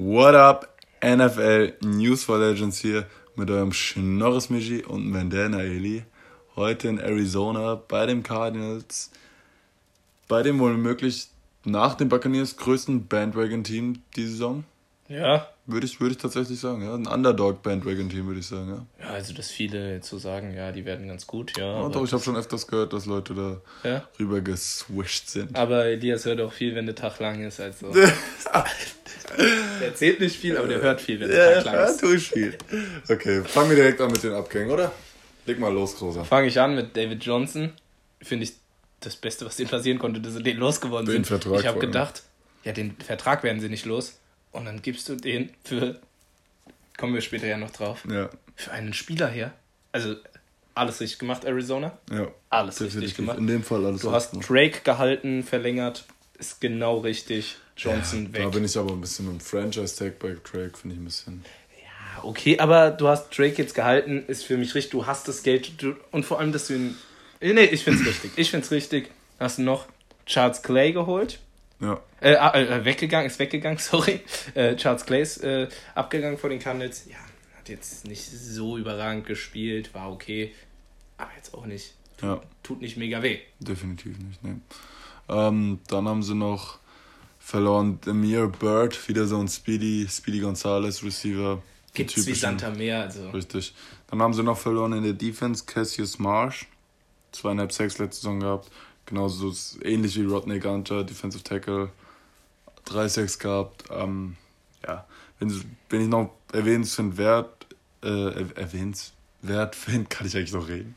What up, NFL News for Legends hier mit eurem Schnorres Michi und Mandana Eli. Heute in Arizona bei den Cardinals, bei dem wohl möglich nach den Buccaneers größten Bandwagon-Team die Saison. Ja. Würde ich, würde ich tatsächlich sagen, ja. Ein Underdog-Bandwagon-Team, würde ich sagen, ja. Ja, also dass viele jetzt so sagen, ja, die werden ganz gut, ja. ja doch, ich habe schon öfters gehört, dass Leute da Ja? rüber geswischt sind. Aber Elias hört auch viel, wenn der Tag lang ist. Also. der erzählt nicht viel, aber der hört viel, wenn der Tag lang ja, ist. tue ich viel. Okay, fangen wir direkt an mit den Abgängen, oder? Leg mal los, Großer. Fange ich an mit David Johnson. Finde ich das Beste, was denen passieren konnte, dass sie den losgeworden Den sind. Vertrag ich habe allem. gedacht, ja, den Vertrag werden sie nicht los. Und dann gibst du den für, kommen wir später ja noch drauf, Ja, für einen Spieler her. Also alles richtig gemacht, Arizona. ja. Alles richtig definitiv. gemacht. In dem Fall alles Du richtig hast gemacht. Drake gehalten, verlängert. Ist genau richtig. Johnson Da weg. bin ich aber ein bisschen mit dem Franchise-Tag bei Drake, finde ich ein bisschen. Ja, okay, aber du hast Drake jetzt gehalten, ist für mich richtig. Du hast das Geld du, und vor allem, dass du ihn. Nee, ich find's richtig. Ich find's richtig. Hast du noch Charles Clay geholt? Ja, Äh, ah, äh, weggegangen, ist weggegangen, sorry. Äh, Charles Clay ist äh, abgegangen vor den Cardinals. Ja, hat jetzt nicht so überragend gespielt, war okay. Aber jetzt auch nicht. ja, Tut nicht mega weh. definitiv nicht, ne. Ähm, dann haben sie noch verloren Amir Bird, wieder so ein Speedy, Speedy Gonzalez Receiver. Gibt's wie Santa Meer, also. Richtig. Dann haben sie noch verloren in der Defense Cassius Marsh. Zweieinhalb Sacks letzte Saison gehabt. Genauso ähnlich wie Rodney Gunter, Defensive Tackle. Drei Sacks gehabt. Ähm, ja, wenn, wenn ich noch erwähnenswert, äh, er- erwähnenswert finde, kann ich eigentlich noch reden,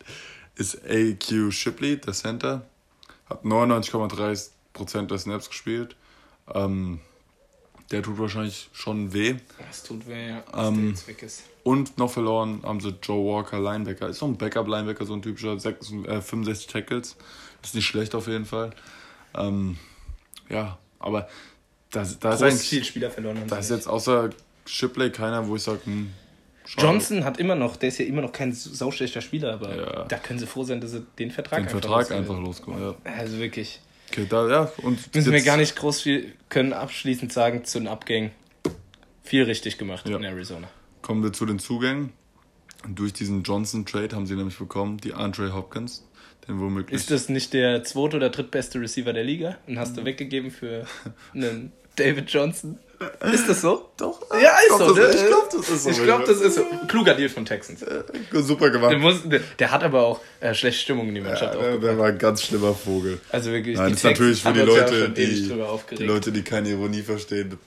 ist AQ Shipley, der Center. Hat 99,3% der Snaps gespielt. Ähm, der tut wahrscheinlich schon weh. Das tut weh, ja, Ähm. Und noch verloren haben sie Joe Walker, Linebacker. Ist so ein Backup-Linebacker, so ein typischer 66, äh, 65 Tackles. Ist nicht schlecht auf jeden Fall. Ähm, ja, aber da, da ist eigentlich, viel Spieler verloren da ist jetzt außer Shipley keiner, wo ich sage, hm. Johnson hat immer noch, der ist ja immer noch kein sauschlechter Spieler, aber Ja. da können sie froh sein, dass sie den Vertrag den einfach Vertrag einfach losgekommen. Ja. Also wirklich. Okay, da, ja, und Müssen wir gar nicht groß viel, können abschließend sagen zu den Abgängen. Viel richtig gemacht Ja. in Arizona. Kommen wir zu den Zugängen. Und durch diesen Johnson-Trade haben sie nämlich bekommen, die Andre Hopkins, den womöglich. Ist das nicht der zweite oder drittbeste Receiver der Liga? Und hast du weggegeben für einen David Johnson? Ist das so? Doch, Ja, ist glaub, so. das- ne? ich glaub, das ist so. Ich glaube, das ist so. Kluger Deal von Texans. super gemacht. Der, muss, der, der hat aber auch äh, schlechte Stimmung in die Mannschaft Ja, der, der war ein ganz schlimmer Vogel. Also wirklich, Nein, die das ist natürlich für die Leute, die, die. Leute, die keine Ironie verstehen.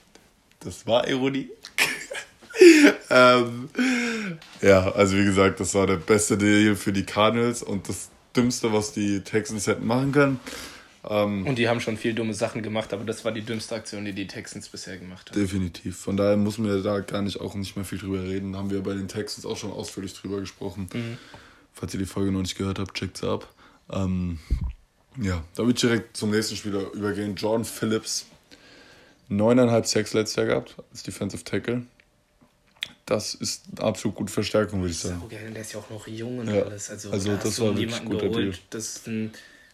Das war Ironie. Ähm, ja, also wie gesagt, das war der beste Deal für die Cardinals und das Dümmste, was die Texans hätten machen können. Ähm, Und die haben schon viel dumme Sachen gemacht, aber das war die dümmste Aktion, die die Texans bisher gemacht haben. definitiv. Von daher muss man da gar nicht auch nicht mehr viel drüber reden. Haben wir bei den Texans auch schon ausführlich drüber gesprochen. Falls ihr die Folge noch nicht gehört habt, checkt's ab. Ähm, ja, da würde ich direkt zum nächsten Spieler übergehen. Jordan Phillips. Neuneinhalb Sacks letztes Jahr gehabt als Defensive Tackle. Das ist eine absolut gute Verstärkung, würde ich sagen. Geil, der ist ja auch noch jung und Ja, alles. Also, also da das war wirklich guter geholt, Deal. Das ist ein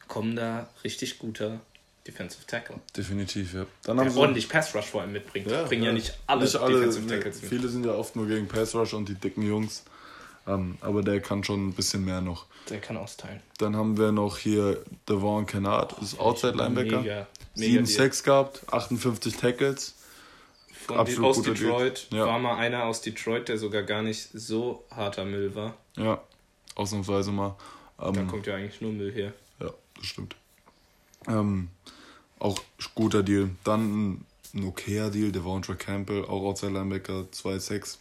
kommender, richtig guter Defensive Tackle. Definitiv, ja. Dann Der haben ordentlich Pass Rush vor allem mitbringt. Bringen ja, nicht alle nicht alle Defensive Tackles mit. Viele sind ja oft nur gegen Pass Rush und die dicken Jungs. Ähm, aber der kann schon ein bisschen mehr noch. Der kann austeilen. Dann haben wir noch hier Devon Kennard, ist Outside Linebacker. Mega, mega 7 Deal. Sacks gehabt, 58 Tackles. Von absolut aus Detroit. Ja. war mal einer aus Detroit, der sogar gar nicht so harter Müll war. Ja, ausnahmsweise mal. Ähm, Da kommt ja eigentlich nur Müll her. Ja, das stimmt. Ähm, auch guter Deal. Dann ein, okayer Deal, Devontra Campbell, auch Outside Linebacker, 2-6.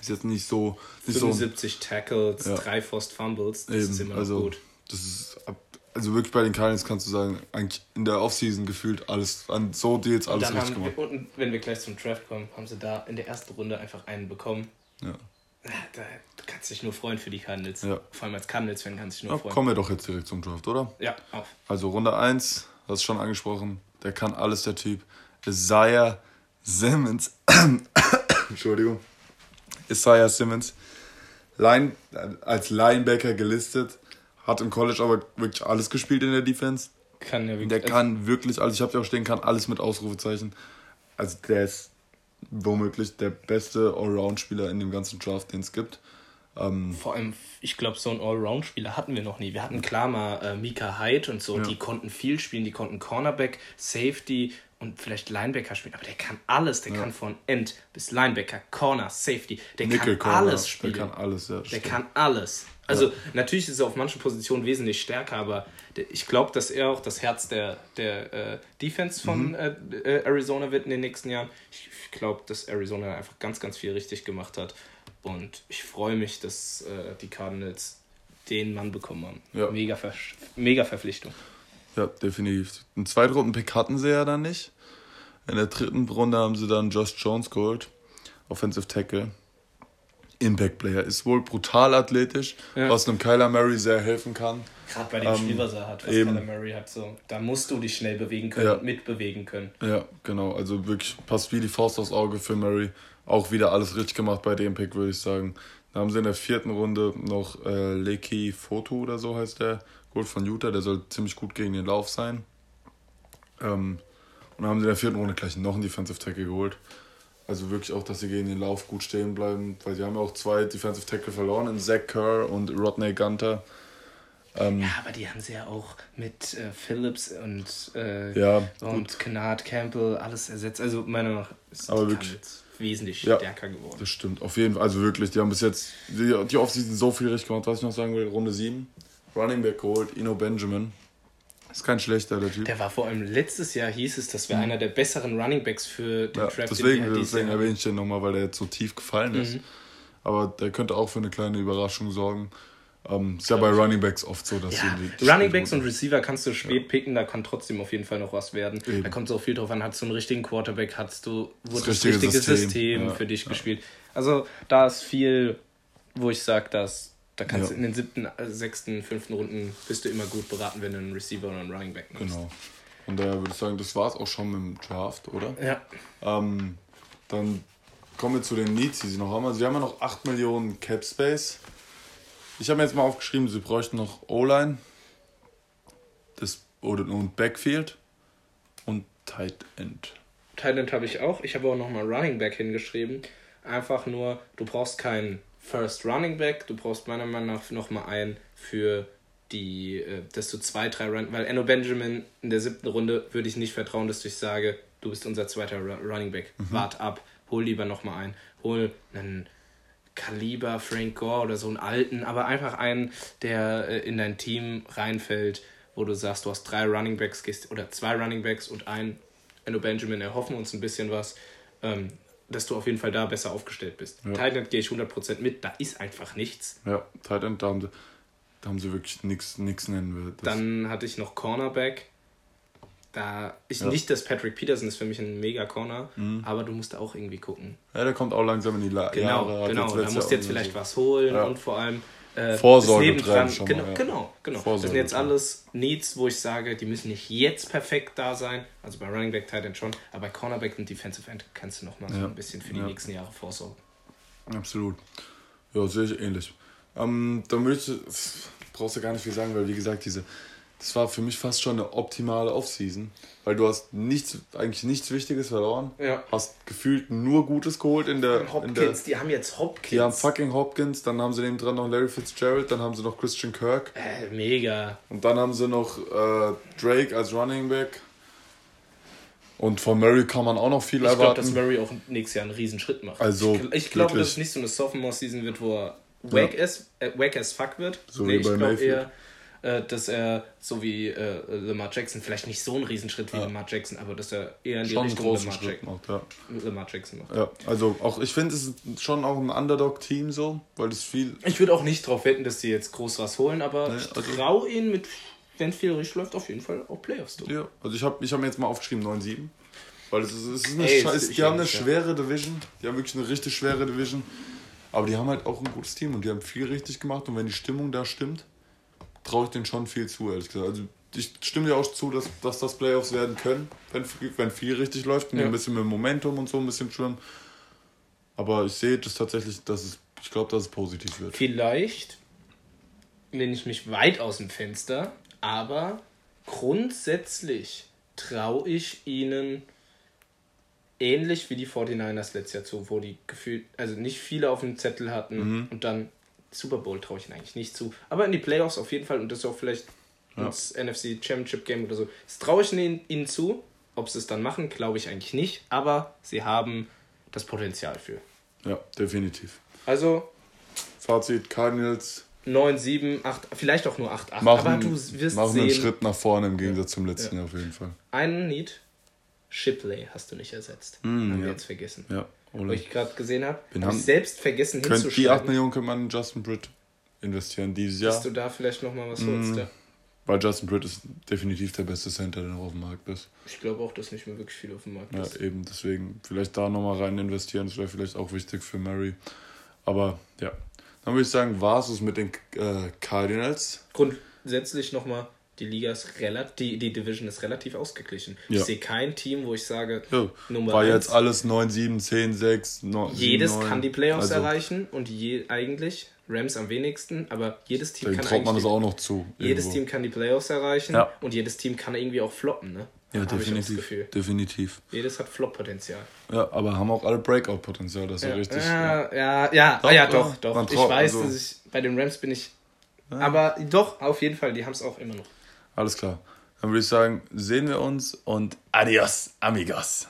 Ist jetzt nicht so. Nicht so 75 Tackles, Ja. drei Forced Fumbles, das eben, ist immer also, gut. Das ist ab, also wirklich bei den Cardinals kannst du sagen, eigentlich in der Offseason gefühlt alles, an so Deals alles Dann richtig haben gemacht. wir, und wenn wir gleich zum Draft kommen, haben sie da in der ersten Runde einfach einen bekommen. Ja. Da, du kannst dich nur freuen für die Cardinals. Ja. Vor allem als Cardinals-Fan kannst du dich Ja, nur freuen. kommen wir doch jetzt direkt zum Draft, oder? Ja, auf. Also Runde 1, hast du schon angesprochen, der kann alles, der Typ. Isaiah Simmons. Entschuldigung. Isaiah Simmons. Line, als Linebacker gelistet. Hat im College aber wirklich alles gespielt in der Defense. Kann ja wirklich. Der kann wirklich alles, ich habe ja auch stehen, kann alles mit Ausrufezeichen. Also der ist womöglich der beste Allround-Spieler in dem ganzen Draft, den es gibt. Ähm, Vor allem, ich glaube, so einen Allround-Spieler hatten wir noch nie. Wir hatten klar mal äh, Mika Hyde und so, Ja. die konnten viel spielen, die konnten Cornerback, Safety und vielleicht Linebacker spielen, aber der kann alles. Der kann von End bis Linebacker, Corner, Safety, der Nickel kann alles spielen. Der kann alles, ja. Der stimmt. kann alles. Also natürlich ist er auf manchen Positionen wesentlich stärker, aber der, ich glaube, dass er auch das Herz der, der äh, Defense von Mhm. äh, äh, Arizona wird in den nächsten Jahren. Ich, ich glaube, dass Arizona einfach ganz, ganz viel richtig gemacht hat. Und ich freue mich, dass äh, die Cardinals den Mann bekommen haben. Ja. Mega, Ver mega Verpflichtung. Ja, definitiv. Einen Zweitrunden-Pick hatten sie ja dann nicht. In der dritten Runde haben sie dann Josh Jones geholt. Offensive Tackle. Impact-Player. Ist wohl brutal athletisch, Ja. was einem Kyler Murray sehr helfen kann. Gerade bei dem Ähm, Spiel, was er hat, was eben. Kyler Murray hat, so, da musst du dich schnell bewegen können Ja. und mitbewegen können. Ja, genau. Also wirklich passt wie die Faust aufs Auge für Murray. Auch wieder alles richtig gemacht bei dem Pick, würde ich sagen. Da haben sie in der vierten Runde noch äh, Leki Foto oder so heißt der, geholt von Utah. Der soll ziemlich gut gegen den Lauf sein. Ähm, und dann haben sie in der vierten Runde gleich noch einen Defensive Tackle geholt. Also wirklich auch, dass sie gegen den Lauf gut stehen bleiben, weil sie haben ja auch zwei Defensive Tackle verloren, in Zach Kerr und Rodney Gunter. Ähm, Ja, aber die haben sie ja auch mit äh, Phillips und, äh, Ja, und Kennard Campbell alles ersetzt. Also meiner Meinung nach ist Aber wirklich- wesentlich Ja. stärker geworden. Das stimmt, auf jeden Fall. Also wirklich, die haben bis jetzt die, die Offseason so viel richtig gemacht. Was ich noch sagen will, Runde 7. Running Back geholt, Ino Benjamin. Ist kein schlechter, der Typ. Der war vor allem letztes Jahr hieß es, das wäre einer der besseren Running Backs für den ja, Draft. den deswegen dieses deswegen erwähne ich den nochmal, weil der jetzt so tief gefallen ist. Mhm. Aber der könnte auch für eine kleine Überraschung sorgen. Ähm, ist ja bei Running Backs oft so, dass Ja, sie die Running Backs und Receiver kannst du spät picken, da kann trotzdem auf jeden Fall noch was werden. Eben. Da kommt es auch viel drauf an, hast du einen richtigen Quarterback, hast du, wurde das, richtige richtige System. System, Ja, für dich gespielt. Also da ist viel, wo ich sage, dass da kannst Ja. du in den siebten, äh, sechsten, fünften Runden bist du immer gut beraten, wenn du einen Receiver oder einen Running Back nimmst. Genau. Und daher würde ich sagen, das war es auch schon mit dem Draft, oder? Ja. Ähm, dann kommen wir zu den Needs, die sie noch haben. Also sie haben ja noch 8 Millionen Cap Space. Ich habe mir jetzt mal aufgeschrieben, sie bräuchten noch O-Line das, oder, und Backfield und Tight End. Thailand habe ich auch. Ich habe auch nochmal Running Back hingeschrieben. Einfach nur, du brauchst keinen First Running Back, du brauchst meiner Meinung nach nochmal einen für die, äh, dass du zwei, drei Run, weil Enno Benjamin in der siebten Runde würde ich nicht vertrauen, dass ich sage, du bist unser zweiter Ru- Running Back. Wart ab, hol lieber nochmal einen. Hol einen Kaliber, Frank Gore oder so einen alten, aber einfach einen, der äh, in dein Team reinfällt, wo du sagst, du hast drei Running Backs gehst, oder zwei Running Backs und einen Enno Benjamin, erhoffen uns ein bisschen was, ähm, dass du auf jeden Fall da besser aufgestellt bist. Ja. Titan gehe ich 100% mit, da ist einfach nichts. Ja, Tight End, da haben sie, da haben sie wirklich nichts nennen wir. Dann hatte ich noch Cornerback. Da ich Ja. Mhm. nicht, dass Patrick Peterson ist für mich ein mega Corner, aber du musst da auch irgendwie gucken. ja, der kommt auch langsam in die La Genau, Jahre. hat genau. Da musst du jetzt vielleicht so- was holen Ja. und vor allem äh, Vorsorge das Nebendran- schon mal, genau, ja. genau, genau. Das Vorsorge sind jetzt alles Needs, wo ich sage, die müssen nicht jetzt perfekt da sein. Also bei Running Back Tight End schon, aber bei Cornerback und Defensive End kannst du noch mal so Ja. ein bisschen für die Ja. nächsten Jahre vorsorgen. Absolut. Ja, sehe ich ähnlich. Ähm, da brauchst du gar nicht viel sagen, weil wie gesagt, diese, das war für mich fast schon eine optimale Offseason. Weil du hast nichts, eigentlich nichts Wichtiges verloren. Ja. Hast gefühlt nur Gutes geholt in der. in der Hopkins, die haben jetzt Hopkins. die haben fucking Hopkins, dann haben sie neben dran noch Larry Fitzgerald, dann haben sie noch Christian Kirk äh, mega. und dann haben sie noch äh, Drake als Running Back. Und von Murray kann man auch noch viel Ich glaube, erwarten. dass Murray auch nächstes Jahr einen Riesen-Schritt macht. Also, ich, ich glaube, dass es nicht so eine Sophomore-Season wird, wo er wack, as, äh, wack as fuck wird. So nee, wie ich bei glaube Mayfield. eher, äh, dass er so wie äh, Lamar Jackson, vielleicht nicht so einen Riesenschritt wie Ja. Lamar Jackson, aber dass er eher in die schon Richtung Lamar, Schritt macht, ja. Lamar Jackson macht. Ja, also auch ich finde es ist schon auch ein Underdog-Team so, weil es viel. Ich würde auch nicht darauf wetten, dass sie jetzt groß was holen, aber Nee, ich also- traue ihnen mit, wenn viel richtig läuft, auf jeden Fall auch Playoffs durch. Ja, also ich habe ich hab mir jetzt mal aufgeschrieben 9-7. Weil es ist, es ist eine, Ey, Scheiß- die haben eine schwere Division. Die haben wirklich eine richtig schwere Division. Aber die haben halt auch ein gutes Team und die haben viel richtig gemacht. Und wenn die Stimmung da stimmt, traue ich denen schon viel zu, ehrlich gesagt. Also ich stimme dir auch zu, dass, dass das Playoffs werden können, wenn, wenn viel richtig läuft und Ja. ein bisschen mit Momentum und so ein bisschen schwimmen. Aber ich sehe das tatsächlich, dass es, ich glaube, dass es positiv wird. Vielleicht lehne ich mich weit aus dem Fenster, aber grundsätzlich traue ich ihnen ähnlich wie die 49ers letztes Jahr zu, wo die gefühlt, also nicht viele auf dem Zettel hatten Mhm. und dann Super Bowl traue ich ihnen eigentlich nicht zu. Aber in die Playoffs auf jeden Fall und das ist auch vielleicht Ja. ins NFC Championship Game oder so. Das traue ich ihnen, ihnen zu. Ob sie es dann machen, glaube ich eigentlich nicht. Aber sie haben das Potenzial für. Ja, definitiv. Also Fazit: Cardinals 9, 7, 8, vielleicht auch nur 8, 8. machen, aber du wirst machen sehen. einen Schritt nach vorne im Gegensatz zum letzten Ja. Jahr auf jeden Fall. Einen Need, Shipley hast du nicht ersetzt. haben wir ja. jetzt vergessen. Ja, Wo ich gerade gesehen habe, habe haben- ich selbst vergessen Könnt, die 8 hinzuschreiben, Millionen könnte man in Justin Britt investieren dieses Jahr. dass du da vielleicht nochmal was Mm. holst. Ja. Weil Justin Britt ist definitiv der beste Center, der noch auf dem Markt ist. Ich glaube auch, dass nicht mehr wirklich viel auf dem Markt Ja, ist. eben, deswegen vielleicht da nochmal rein investieren, das wäre vielleicht auch wichtig für Murray. Aber ja, dann würde ich sagen, war es mit den äh, Cardinals. Grundsätzlich nochmal, die Liga ist relativ, die, die Division ist relativ ausgeglichen. Ja. Ich sehe kein Team, wo ich sage, Ja, Nummer war eins. jetzt alles 9, 7, 10, 6, 9, jedes 7, 9. kann die Playoffs also, erreichen und je, eigentlich, Rams am wenigsten, aber jedes Team Dann kann traut man das auch noch zu. jedes irgendwo. Team kann die Playoffs erreichen Ja. und jedes Team kann irgendwie auch floppen, ne? Ja, Hab ich auch das definitiv. Definitiv. Jedes hat Flop-Potenzial. Ja, aber haben auch alle Breakout-Potenzial, das ist ja, Ja, richtig. ja, ja, ja, Doch, ah, ja, ja. doch, doch. Ich weiß, also- dass ich bei den Rams bin ich. Aber doch, auf jeden Fall, die haben es auch immer noch. Alles klar. Dann würde ich sagen, sehen wir uns und adios, amigos.